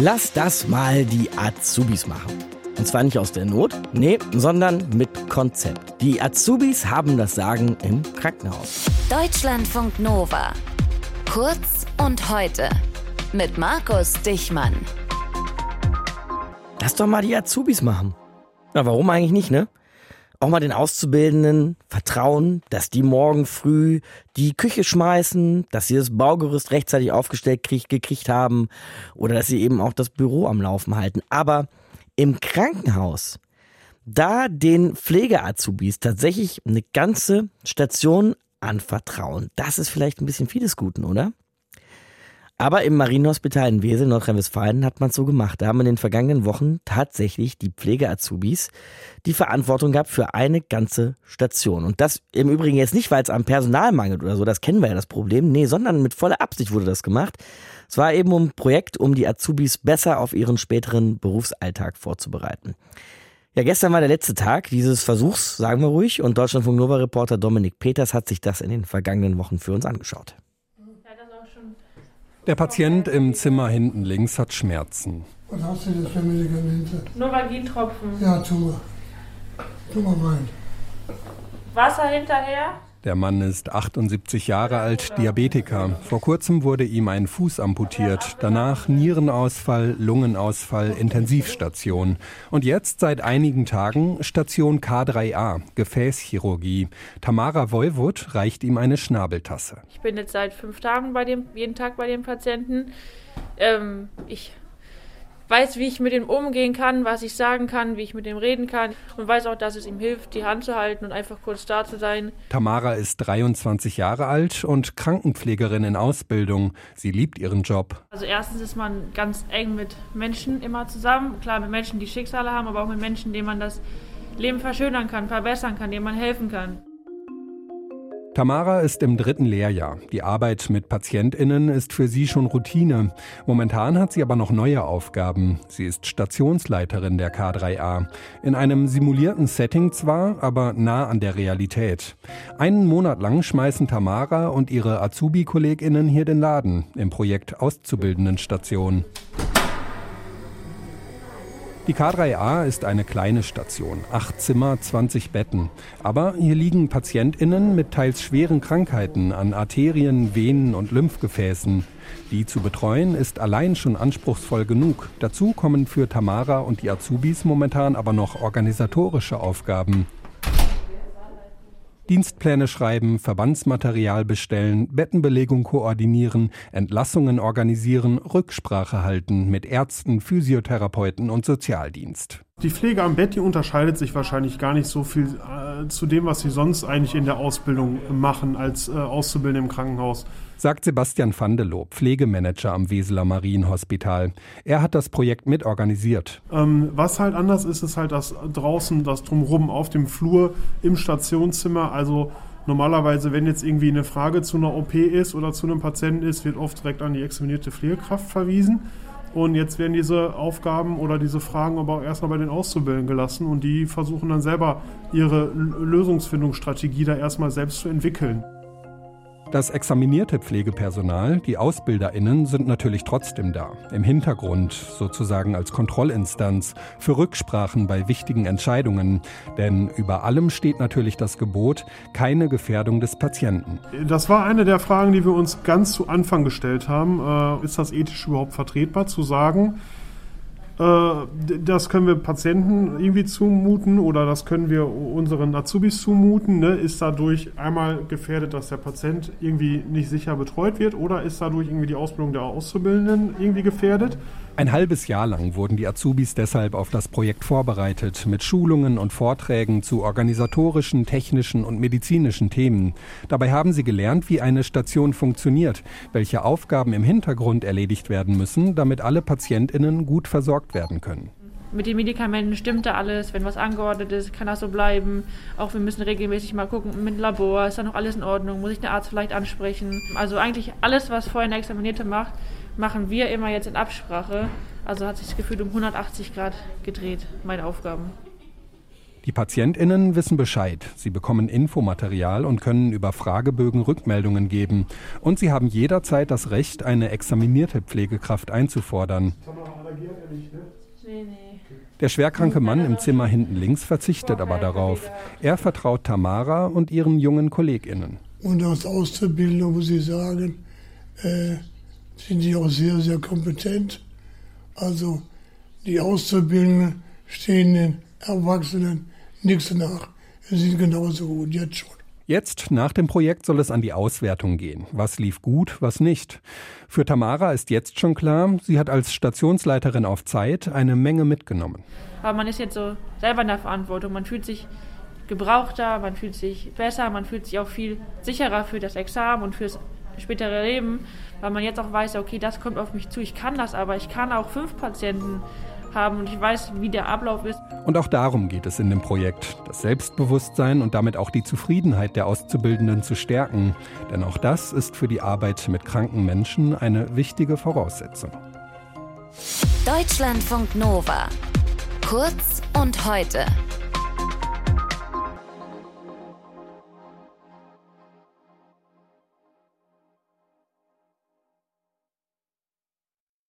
Lass das mal die Azubis machen. Und zwar nicht aus der Not, nee, sondern mit Konzept. Die Azubis haben das Sagen im Krankenhaus. Deutschlandfunk Nova. Kurz und heute. Mit Markus Dichmann. Lass doch mal die Azubis machen. Na, warum eigentlich nicht, ne? Auch mal den Auszubildenden vertrauen, dass die morgen früh die Küche schmeißen, dass sie das Baugerüst rechtzeitig aufgestellt krieg, gekriegt haben oder dass sie eben auch das Büro am Laufen halten. Aber im Krankenhaus, da den Pflegeazubis tatsächlich eine ganze Station anvertrauen, das ist vielleicht ein bisschen vieles Guten, oder? Aber im Marienhospital in Wesel, Nordrhein-Westfalen, hat man es so gemacht. Da haben in den vergangenen Wochen tatsächlich die Pflegeazubis die Verantwortung gehabt für eine ganze Station. Und das im Übrigen jetzt nicht, weil es am Personal mangelt oder so, das kennen wir ja das Problem, nee, sondern mit voller Absicht wurde das gemacht. Es war eben ein Projekt, um die Azubis besser auf ihren späteren Berufsalltag vorzubereiten. Ja, gestern war der letzte Tag dieses Versuchs, sagen wir ruhig, und Deutschlandfunk Nova Reporter Dominik Peters hat sich das in den vergangenen Wochen für uns angeschaut. Der Patient im Zimmer hinten links hat Schmerzen. Was hast du denn für Medikamente? Novagin-Tropfen. Ja, tu mal. Tu mal rein. Wasser hinterher. Der Mann ist 78 Jahre alt, Diabetiker. Vor kurzem wurde ihm ein Fuß amputiert, danach Nierenausfall, Lungenausfall, Intensivstation. Und jetzt seit einigen Tagen Station K3a, Gefäßchirurgie. Tamara Woiwod reicht ihm eine Schnabeltasse. Ich bin jetzt seit fünf Tagen bei dem, jeden Tag bei dem Patienten. Ähm, ich weiß, wie ich mit ihm umgehen kann, was ich sagen kann, wie ich mit ihm reden kann und weiß auch, dass es ihm hilft, die Hand zu halten und einfach kurz da zu sein. Tamara ist 23 Jahre alt und Krankenpflegerin in Ausbildung. Sie liebt ihren Job. Also erstens ist man ganz eng mit Menschen immer zusammen, klar mit Menschen, die Schicksale haben, aber auch mit Menschen, denen man das Leben verschönern kann, verbessern kann, denen man helfen kann. Tamara ist im dritten Lehrjahr. Die Arbeit mit PatientInnen ist für sie schon Routine. Momentan hat sie aber noch neue Aufgaben. Sie ist Stationsleiterin der K3A. In einem simulierten Setting zwar, aber nah an der Realität. Einen Monat lang schmeißen Tamara und ihre Azubi-KollegInnen hier den Laden im Projekt Auszubildendenstation. Die K3A ist eine kleine Station, acht Zimmer, 20 Betten. Aber hier liegen PatientInnen mit teils schweren Krankheiten an Arterien, Venen und Lymphgefäßen. Die zu betreuen ist allein schon anspruchsvoll genug. Dazu kommen für Tamara und die Azubis momentan aber noch organisatorische Aufgaben. Dienstpläne schreiben, Verbandsmaterial bestellen, Bettenbelegung koordinieren, Entlassungen organisieren, Rücksprache halten mit Ärzten, Physiotherapeuten und Sozialdienst. Die Pflege am Bett, die unterscheidet sich wahrscheinlich gar nicht so viel äh, zu dem, was sie sonst eigentlich in der Ausbildung machen als äh, Auszubildende im Krankenhaus sagt Sebastian Vandelow, Pflegemanager am Weseler Marienhospital. Er hat das Projekt mitorganisiert. Ähm, was halt anders ist, ist halt das draußen, das drumherum auf dem Flur im Stationszimmer. Also normalerweise, wenn jetzt irgendwie eine Frage zu einer OP ist oder zu einem Patienten ist, wird oft direkt an die examinierte Pflegekraft verwiesen. Und jetzt werden diese Aufgaben oder diese Fragen aber auch erstmal bei den Auszubildenden gelassen und die versuchen dann selber ihre Lösungsfindungsstrategie da erstmal selbst zu entwickeln. Das examinierte Pflegepersonal, die AusbilderInnen, sind natürlich trotzdem da. Im Hintergrund, sozusagen als Kontrollinstanz, für Rücksprachen bei wichtigen Entscheidungen. Denn über allem steht natürlich das Gebot, keine Gefährdung des Patienten. Das war eine der Fragen, die wir uns ganz zu Anfang gestellt haben. Äh, ist das ethisch überhaupt vertretbar zu sagen, das können wir Patienten irgendwie zumuten oder das können wir unseren Azubis zumuten. Ne? Ist dadurch einmal gefährdet, dass der Patient irgendwie nicht sicher betreut wird oder ist dadurch irgendwie die Ausbildung der Auszubildenden irgendwie gefährdet? Ein halbes Jahr lang wurden die Azubis deshalb auf das Projekt vorbereitet, mit Schulungen und Vorträgen zu organisatorischen, technischen und medizinischen Themen. Dabei haben sie gelernt, wie eine Station funktioniert, welche Aufgaben im Hintergrund erledigt werden müssen, damit alle Patientinnen gut versorgt werden können. Mit den Medikamenten stimmt da alles. Wenn was angeordnet ist, kann das so bleiben. Auch wir müssen regelmäßig mal gucken mit dem Labor, ist da noch alles in Ordnung? Muss ich den Arzt vielleicht ansprechen? Also eigentlich alles, was vorher eine Examinierte macht, machen wir immer jetzt in Absprache. Also hat sich das Gefühl um 180 Grad gedreht, meine Aufgaben. Die PatientInnen wissen Bescheid. Sie bekommen Infomaterial und können über Fragebögen Rückmeldungen geben. Und sie haben jederzeit das Recht, eine examinierte Pflegekraft einzufordern. allergiert er nicht, ne? Nee, nee. Der schwerkranke Mann im Zimmer hinten links verzichtet aber darauf. Er vertraut Tamara und ihren jungen KollegInnen. Und als Auszubildender muss ich sagen, äh, sind die auch sehr, sehr kompetent. Also die Auszubildenden stehen den Erwachsenen nichts nach. Sie sind genauso gut, jetzt schon. Jetzt, nach dem Projekt, soll es an die Auswertung gehen. Was lief gut, was nicht. Für Tamara ist jetzt schon klar, sie hat als Stationsleiterin auf Zeit eine Menge mitgenommen. Aber man ist jetzt so selber in der Verantwortung. Man fühlt sich gebrauchter, man fühlt sich besser, man fühlt sich auch viel sicherer für das Examen und fürs spätere Leben, weil man jetzt auch weiß, okay, das kommt auf mich zu, ich kann das, aber ich kann auch fünf Patienten haben und ich weiß, wie der Ablauf ist. Und auch darum geht es in dem Projekt, das Selbstbewusstsein und damit auch die Zufriedenheit der Auszubildenden zu stärken. Denn auch das ist für die Arbeit mit kranken Menschen eine wichtige Voraussetzung. Deutschlandfunk Nova. Kurz und heute.